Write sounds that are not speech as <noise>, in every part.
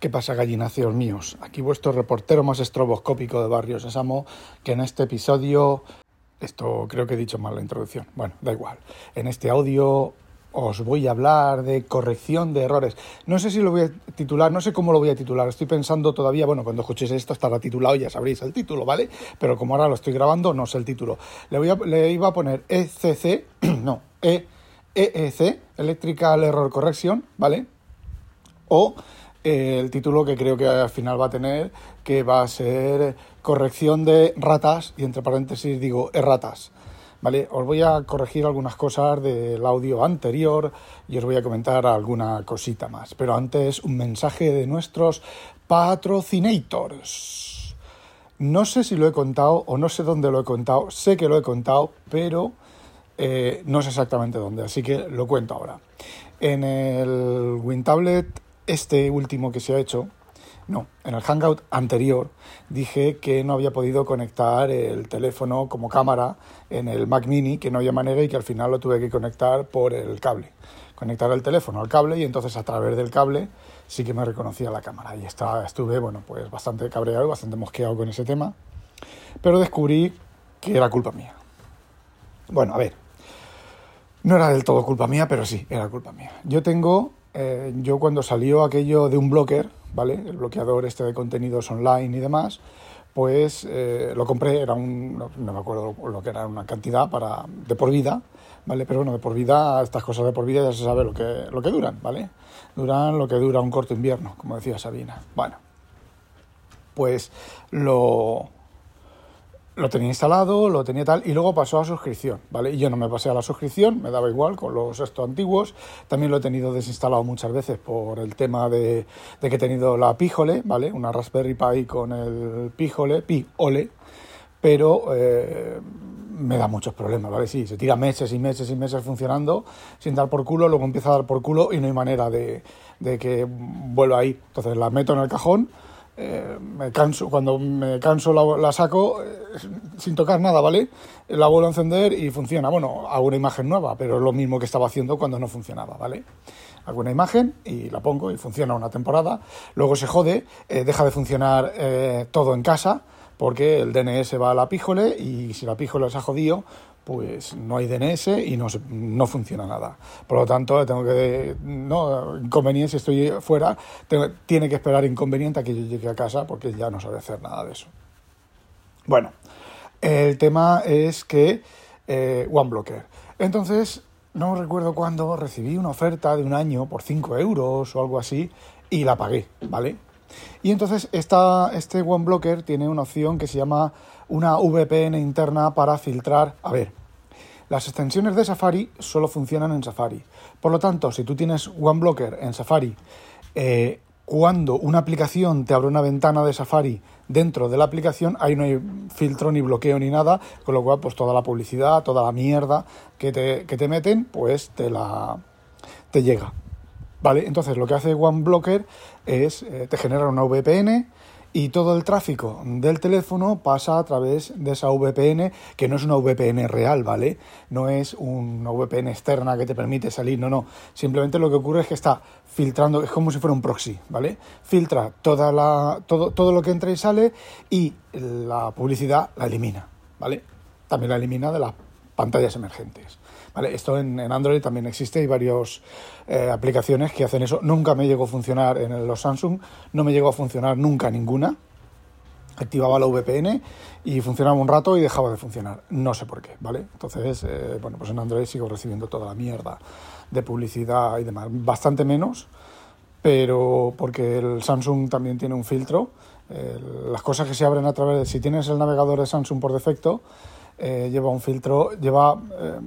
¿Qué pasa, gallináceos míos? Aquí vuestro reportero más estroboscópico de Barrio Sésamo, que en este episodio... Esto creo que he dicho mal la introducción. Bueno, da igual. En este audio os voy a hablar de corrección de errores. No sé si lo voy a titular, no sé cómo lo voy a titular. Estoy pensando todavía, bueno, cuando escuchéis esto estará titulado, ya sabréis el título, ¿vale? Pero como ahora lo estoy grabando, no sé el título. Le, iba a poner ECC, <clears throat> no, e, EEC, Electrical Error Correction, ¿vale? O el título que creo que al final va a tener, que va a ser corrección de ratas, y entre paréntesis digo erratas. ¿Vale? Os voy a corregir algunas cosas del audio anterior y os voy a comentar alguna cosita más. Pero antes, un mensaje de nuestros patrocinators. No sé si lo he contado o no sé dónde lo he contado. Sé que lo he contado, pero eh, no sé exactamente dónde. Así que lo cuento ahora. En el WinTablet este último que se ha hecho, no, en el Hangout anterior dije que no había podido conectar el teléfono como cámara en el Mac Mini, que no había manera y que al final lo tuve que conectar por el cable. Conectar el teléfono al cable y entonces a través del cable sí que me reconocía la cámara. Y estaba, estuve, bueno, pues bastante cabreado, bastante mosqueado con ese tema, pero descubrí que era culpa mía. Bueno, a ver, no era del todo culpa mía, pero sí, era culpa mía. Yo tengo eh, yo cuando salió aquello de un blocker, ¿vale? El bloqueador este de contenidos online y demás, pues eh, lo compré, era un, no, me acuerdo lo que era, una cantidad para, de por vida, ¿vale? Pero bueno, de por vida, estas cosas de por vida ya se sabe lo que, lo que duran, ¿vale? Duran lo que dura un corto invierno, como decía Sabina. Bueno, pues lo, lo tenía instalado, lo tenía tal, y luego pasó a suscripción, ¿vale? Y yo no me pasé a la suscripción, me daba igual con los estos antiguos. También lo he tenido desinstalado muchas veces por el tema de, que he tenido la Pijole, ¿vale? Una Raspberry Pi con el Pijole, Pi-Ole, pero eh, me da muchos problemas, ¿vale? Sí, se tira meses y meses y meses funcionando sin dar por culo, luego empieza a dar por culo y no hay manera de, de que vuelva ahí. Entonces la meto en el cajón eh, me canso, cuando me canso la, saco eh, sin tocar nada, ¿vale? La vuelvo a encender y funciona. Bueno, hago una imagen nueva, pero es lo mismo que estaba haciendo cuando no funcionaba, ¿vale? Hago una imagen y la pongo y funciona una temporada. Luego se jode, eh, deja de funcionar todo en casa porque el DNS va a la píjole y si la píjole se ha jodido, pues no hay DNS y no, no funciona nada. Por lo tanto, tengo que, no, inconveniente, si estoy fuera, tiene que esperar inconveniente a que yo llegue a casa porque ya no sabe hacer nada de eso. Bueno, el tema es que eh, OneBlocker. Entonces, no recuerdo cuándo recibí una oferta de un año por 5 euros o algo así y la pagué, ¿vale? Y entonces esta, este OneBlocker tiene una opción que se llama una VPN interna para filtrar. A ver, las extensiones de Safari solo funcionan en Safari. Por lo tanto, si tú tienes OneBlocker en Safari, eh, cuando una aplicación te abre una ventana de Safari dentro de la aplicación, ahí no hay filtro ni bloqueo ni nada, con lo cual pues toda la publicidad, toda la mierda que te, que te meten, pues te la te llega. ¿Vale? Entonces lo que hace OneBlocker es eh, te genera una VPN y todo el tráfico del teléfono pasa a través de esa VPN, que no es una VPN real, ¿vale? No es una VPN externa que te permite salir, no, no. Simplemente lo que ocurre es que está filtrando, es como si fuera un proxy, ¿vale? Filtra toda la, todo, todo lo que entra y sale y la publicidad la elimina, ¿vale? También la elimina de las pantallas emergentes. ¿Vale? Esto en, Android también existe, hay varias eh, aplicaciones que hacen eso. Nunca me llegó a funcionar en los Samsung, no me llegó a funcionar nunca ninguna. Activaba la VPN y funcionaba un rato y dejaba de funcionar. No sé por qué, ¿vale? Entonces, eh, bueno, pues en Android sigo recibiendo toda la mierda de publicidad y demás. Bastante menos, pero porque el Samsung también tiene un filtro. las cosas que se abren a través de... Si tienes el navegador de Samsung por defecto, eh, lleva un filtro, lleva eh,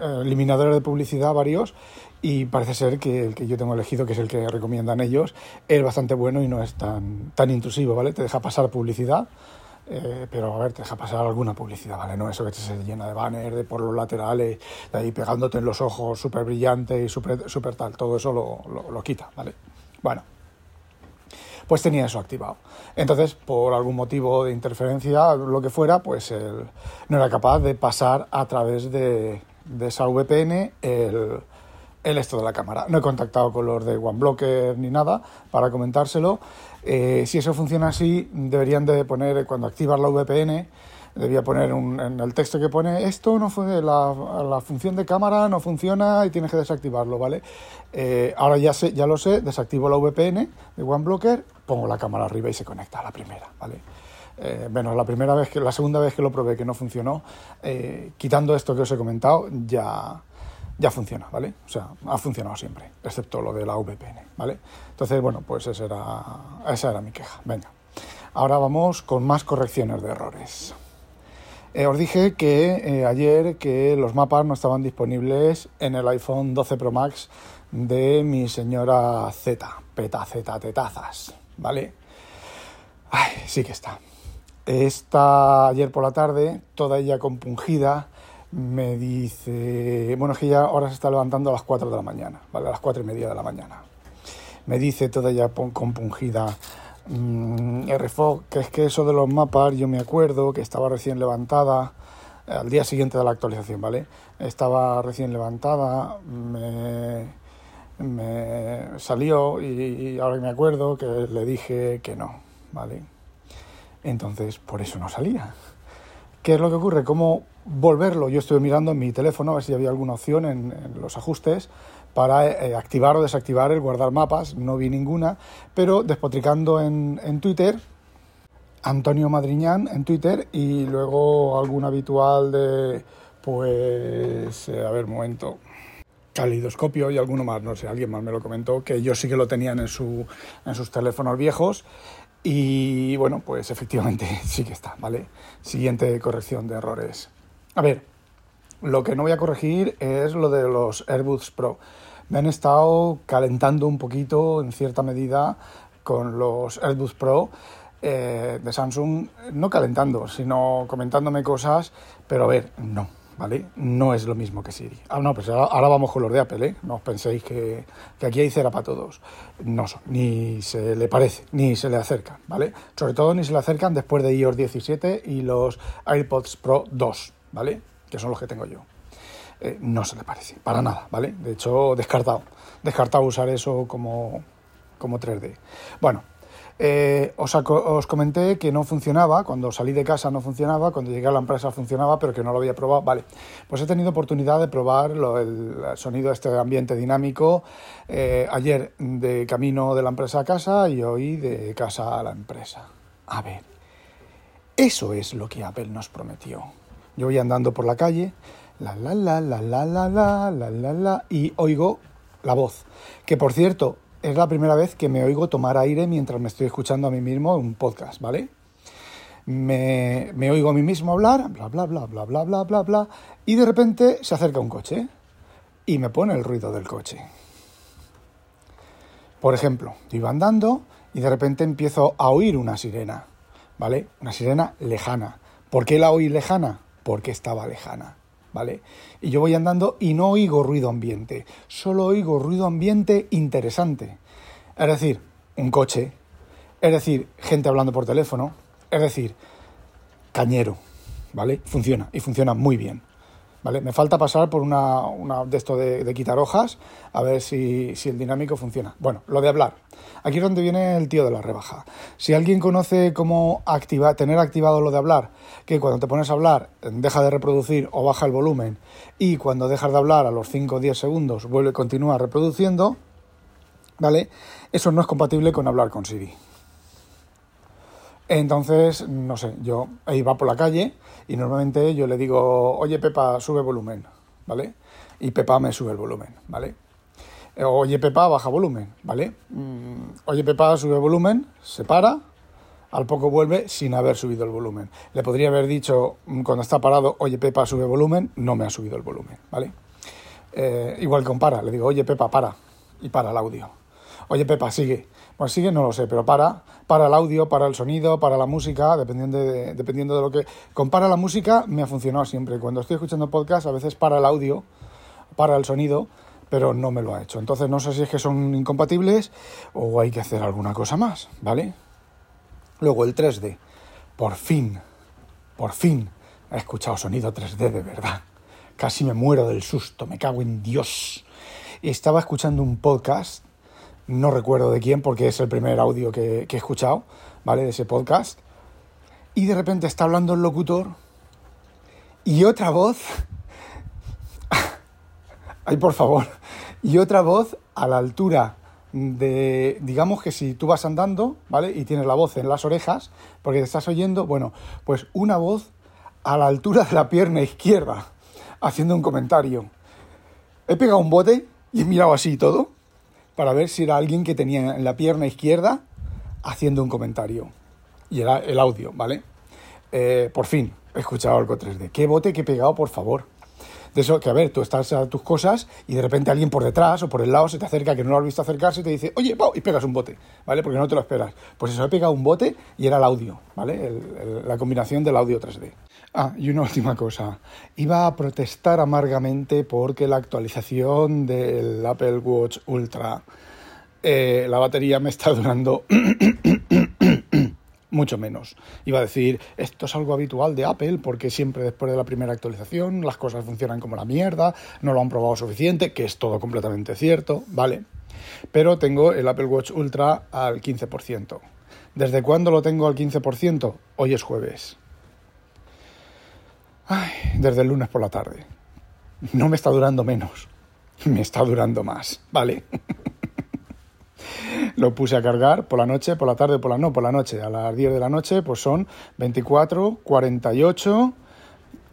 eh, eliminadores de publicidad varios y parece ser que el que yo tengo elegido, que es el que recomiendan ellos, es bastante bueno y no es tan, tan intrusivo, ¿vale? Te deja pasar publicidad, pero a ver, te deja pasar alguna publicidad, ¿vale? No eso que se llena de banner, de por los laterales, de ahí pegándote en los ojos súper brillante y súper super tal, todo eso lo, lo quita, ¿vale? Bueno, pues tenía eso activado. Entonces, por algún motivo de interferencia, lo que fuera, pues no era capaz de pasar a través de, esa VPN el, el esto de la cámara. No he contactado con los de OneBlocker ni nada para comentárselo. Eh, si eso funciona así, deberían de poner, cuando activas la VPN, debía poner en el texto que pone esto no fue la, función de cámara no funciona y tienes que desactivarlo, ¿vale? Eh, ahora ya sé, ya lo sé, desactivo la VPN de OneBlocker, pongo la cámara arriba y se conecta a la primera, ¿vale? Eh, bueno, la primera vez que, la segunda vez que lo probé que no funcionó, eh, quitando esto que os he comentado, ya, ya funciona, ¿vale? O sea, ha funcionado siempre, excepto lo de la VPN, ¿vale? Entonces, bueno, pues esa era, esa era mi queja. Venga, ahora vamos con más correcciones de errores. Eh, os dije que ayer que los mapas no estaban disponibles en el iPhone 12 Pro Max de mi señora Z, peta Z tetazas, ¿vale? Ay, sí que está. Esta ayer por la tarde, toda ella compungida, me dice, bueno, es que ya ahora se está levantando a las 4 de la mañana, ¿vale? A las 4 y media de la mañana. Me dice toda ella compungida, mmm, que es que eso de los mapas, yo me acuerdo que estaba recién levantada, al día siguiente de la actualización, ¿vale? Estaba recién levantada, me, me salió y ahora me acuerdo que le dije que no, ¿vale? Entonces, por eso no salía. ¿Qué es lo que ocurre? ¿Cómo volverlo? Yo estuve mirando en mi teléfono a ver si había alguna opción en, los ajustes para eh, activar o desactivar el guardar mapas. No vi ninguna, pero despotricando en, Twitter, Antonio Madriñán en Twitter y luego algún habitual de, pues, eh, a ver, momento, calidoscopio y alguno más, no sé, alguien más me lo comentó, que yo sí que lo tenían en, su, en sus teléfonos viejos y bueno, pues efectivamente <laughs> sí que está, ¿vale? Siguiente corrección de errores. A ver, lo que no voy a corregir es lo de los AirBuds Pro. Me han estado calentando un poquito, en cierta medida, con los AirBuds Pro eh, de Samsung, no calentando, sino comentándome cosas, pero a ver, no ¿vale? No es lo mismo que Siri. Ah, no, pues ahora, vamos con los de Apple, ¿eh? No os penséis que, aquí hay cera para todos. No son, ni se le parece, ni se le acercan, ¿vale? Sobre todo ni se le acercan después de iOS 17 y los AirPods Pro 2, ¿vale? Que son los que tengo yo. Eh, no se le parece, para nada, ¿vale? De hecho, descartado. Descartado usar eso como, como 3D. Bueno, eh, os, comenté que no funcionaba, cuando salí de casa no funcionaba, cuando llegué a la empresa funcionaba, pero que no lo había probado. Vale, pues he tenido oportunidad de probar el sonido de este ambiente dinámico eh, ayer de camino de la empresa a casa y hoy de casa a la empresa. A ver, eso es lo que Apple nos prometió. Yo voy andando por la calle, la la la la la la la la la la y oigo la voz, que por cierto es la primera vez que me oigo tomar aire mientras me estoy escuchando a mí mismo un podcast, ¿vale? Me, me, oigo a mí mismo hablar, bla, bla, bla, bla, bla, bla, bla, bla, y de repente se acerca un coche y me pone el ruido del coche. Por ejemplo, yo iba andando y de repente empiezo a oír una sirena, ¿vale? Una sirena lejana. ¿Por qué la oí lejana? Porque estaba lejana. ¿Vale? Y yo voy andando y no oigo ruido ambiente, solo oigo ruido ambiente interesante. Es decir, un coche, es decir, gente hablando por teléfono, es decir, cañero, ¿vale? Funciona y funciona muy bien. Me falta pasar por una, de esto de, quitar hojas a ver si, el dinámico funciona. Bueno, lo de hablar. Aquí es donde viene el tío de la rebaja. Si alguien conoce cómo tener activado lo de hablar, que cuando te pones a hablar deja de reproducir o baja el volumen y cuando dejas de hablar a los 5 o 10 segundos vuelve a continuar reproduciendo, ¿vale? Eso no es compatible con hablar con Siri. Entonces, no sé, yo iba por la calle y normalmente yo le digo, oye Pepa, sube volumen, ¿vale? Y Pepa me sube el volumen, ¿vale? Oye Pepa, baja volumen, ¿vale? Mm, oye Pepa, sube volumen, se para, al poco vuelve sin haber subido el volumen. Le podría haber dicho mm, cuando está parado, oye Pepa, sube volumen, no me ha subido el volumen, ¿vale? Eh, igual con para, le digo, oye Pepa, para, y para el audio. Oye Pepa, sigue. Pues sigue, no lo sé, pero para, para el audio, para el sonido, para la música, dependiendo de, dependiendo de lo que... Con para la música me ha funcionado siempre. Cuando estoy escuchando podcast, a veces para el audio, para el sonido, pero no me lo ha hecho. Entonces no sé si es que son incompatibles o hay que hacer alguna cosa más, ¿vale? Luego el 3D. Por fin, por fin he escuchado sonido 3D de verdad. Casi me muero del susto, me cago en Dios. estaba escuchando un podcast, no recuerdo de quién porque es el primer audio que, he escuchado, ¿vale? De ese podcast. Y de repente está hablando el locutor y otra voz... <laughs> Ay, por favor. Y otra voz a la altura de, digamos que si tú vas andando, ¿vale? Y tienes la voz en las orejas, porque te estás oyendo, bueno, pues una voz a la altura de la pierna izquierda, haciendo un comentario. He pegado un bote y he mirado así todo, para ver si era alguien que tenía en la pierna izquierda haciendo un comentario. Y era el audio, ¿vale? Eh, por fin, he escuchado algo 3D. ¿Qué bote que he pegado, por favor? De eso que, a ver, tú estás a tus cosas y de repente alguien por detrás o por el lado se te acerca que no lo has visto acercarse y te dice, oye, y pegas un bote, ¿vale? Porque no te lo esperas. Pues eso, he pegado un bote y era el audio, ¿vale? la combinación del audio 3D. Ah, y una <laughs> última cosa. Iba a protestar amargamente porque la actualización del Apple Watch Ultra, eh, la batería me está durando <coughs> mucho menos. Iba a decir, esto es algo habitual de Apple porque siempre después de la primera actualización las cosas funcionan como la mierda, no lo han probado suficiente, que es todo completamente cierto, ¿vale? Pero tengo el Apple Watch Ultra al 15%. ¿Desde cuándo lo tengo al 15%? Hoy es jueves. Ay, desde el lunes por la tarde. No me está durando menos, me está durando más, ¿vale? <laughs> lo puse a cargar por la noche, por la tarde, por la no, por la noche. A las 10 de la noche, pues son 24, 48,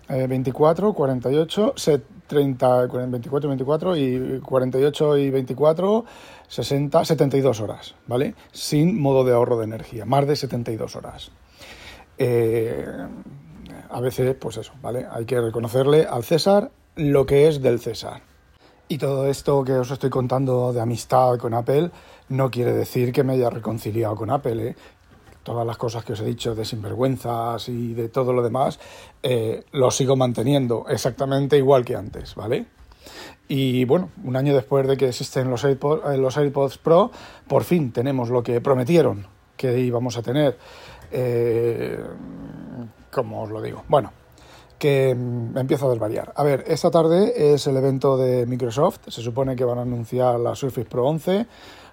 24, 48, 30, 24, 24 y 48 y 24, 60, 72 horas, ¿vale? Sin modo de ahorro de energía, más de 72 horas. Eh, a veces, pues eso, ¿vale? Hay que reconocerle al César lo que es del César. Y todo esto que os estoy contando de amistad con Apple no quiere decir que me haya reconciliado con Apple. ¿eh? Todas las cosas que os he dicho de sinvergüenzas y de todo lo demás, eh, lo sigo manteniendo exactamente igual que antes, ¿vale? Y bueno, un año después de que existen los AirPods, eh, AirPods Pro, por fin tenemos lo que prometieron que íbamos a tener. Eh, ¿Cómo os lo digo? Bueno, que mm, empiezo a desvariar. A ver, esta tarde es el evento de Microsoft. Se supone que van a anunciar la Surface Pro 11.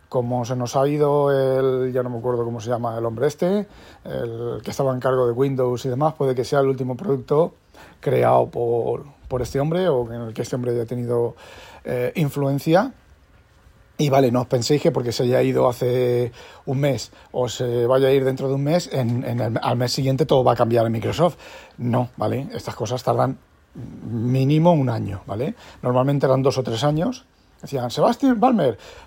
Como se nos ha ido el, ya no me acuerdo cómo se llama el hombre este, el que estaba en cargo de Windows y demás, puede que sea el último producto creado por, por este hombre o en el que este hombre haya tenido eh, influencia. Y vale, no os penséis que porque se haya ido hace un mes o se vaya a ir dentro de un mes, en, el, al mes siguiente todo va a cambiar en Microsoft. No, ¿vale? Estas cosas tardan mínimo un año, ¿vale? Normalmente eran dos o tres años. Decían, ¿se va Steve?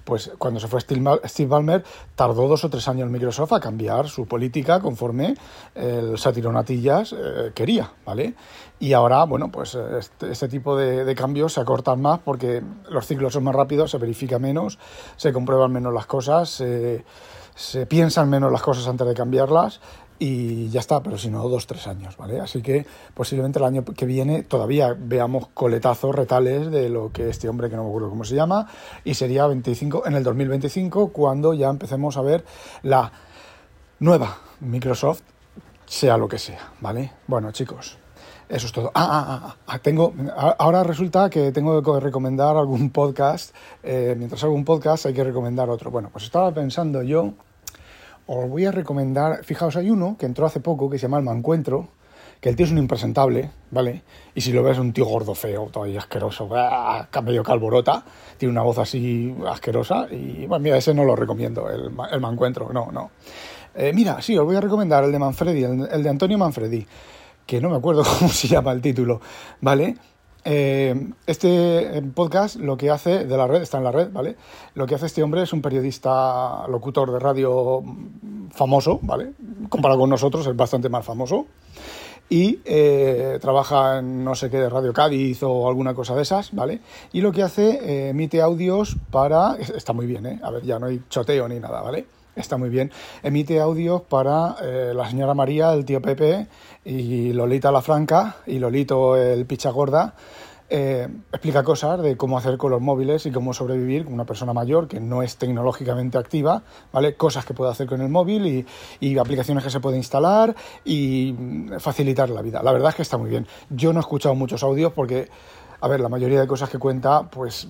Pues cuando se fue Steve Ballmer, tardó dos o tres años Microsoft a cambiar su política conforme el Satironatillas eh, quería, ¿vale? Y ahora, bueno, pues este, este tipo de, cambios se acortan más porque los ciclos son más rápidos, se verifica menos, se comprueban menos las cosas, se, piensan menos las cosas antes de cambiarlas y ya está, pero si no, dos, tres años, ¿vale? Así que posiblemente el año que viene todavía veamos coletazos, retales de lo que este hombre, que no me acuerdo cómo se llama, y sería 25, en el 2025 cuando ya empecemos a ver la nueva Microsoft, sea lo que sea, ¿vale? Bueno, chicos, eso es todo. Ah, ah, ah, ah tengo, ahora resulta que tengo que recomendar algún podcast. Eh, mientras hago un podcast hay que recomendar otro. Bueno, pues estaba pensando yo, os voy a recomendar, fijaos, hay uno que entró hace poco que se llama El Mancuentro, que el tío es un impresentable, ¿vale? Y si lo ves, es un tío gordo, feo, todavía asqueroso, medio calborota, tiene una voz así asquerosa. Y bueno, mira, ese no lo recomiendo, el, el Mancuentro, no, no. Eh, mira, sí, os voy a recomendar el de Manfredi, el de Antonio Manfredi que no me acuerdo <laughs> cómo se llama el título, ¿vale? Eh, este podcast lo que hace de la red, está en la red, ¿vale? Lo que hace este hombre es un periodista locutor de radio famoso, ¿vale? Comparado con nosotros, es bastante más famoso. Y eh, trabaja en no sé qué de Radio Cádiz o alguna cosa de esas, ¿vale? Y lo que hace, eh, emite audios para. Está muy bien, ¿eh? A ver, ya no hay choteo ni nada, ¿vale? Está muy bien. Emite audios para eh, la señora María, el tío Pepe y Lolita la Franca y Lolito el picha gorda. Eh, explica cosas de cómo hacer con los móviles y cómo sobrevivir con una persona mayor que no es tecnológicamente activa, ¿vale? Cosas que puede hacer con el móvil y, y aplicaciones que se puede instalar y facilitar la vida. La verdad es que está muy bien. Yo no he escuchado muchos audios porque, a ver, la mayoría de cosas que cuenta, pues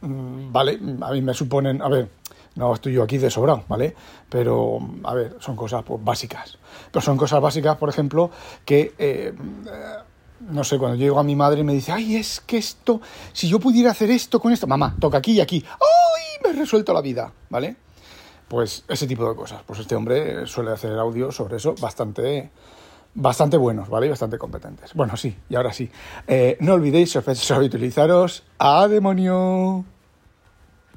mm, vale, a mí me suponen, a ver, no estoy yo aquí de sobrado, ¿vale? Pero, a ver, son cosas pues, básicas. Pero son cosas básicas, por ejemplo, que, eh, no sé, cuando llego a mi madre y me dice, ay, es que esto, si yo pudiera hacer esto con esto, mamá, toca aquí y aquí, ¡ay! Me he resuelto la vida, ¿vale? Pues ese tipo de cosas. Pues este hombre suele hacer audio sobre eso bastante bastante buenos, ¿vale? bastante competentes. Bueno, sí, y ahora sí. Eh, no olvidéis, sospechosos, utilizaros a demonio.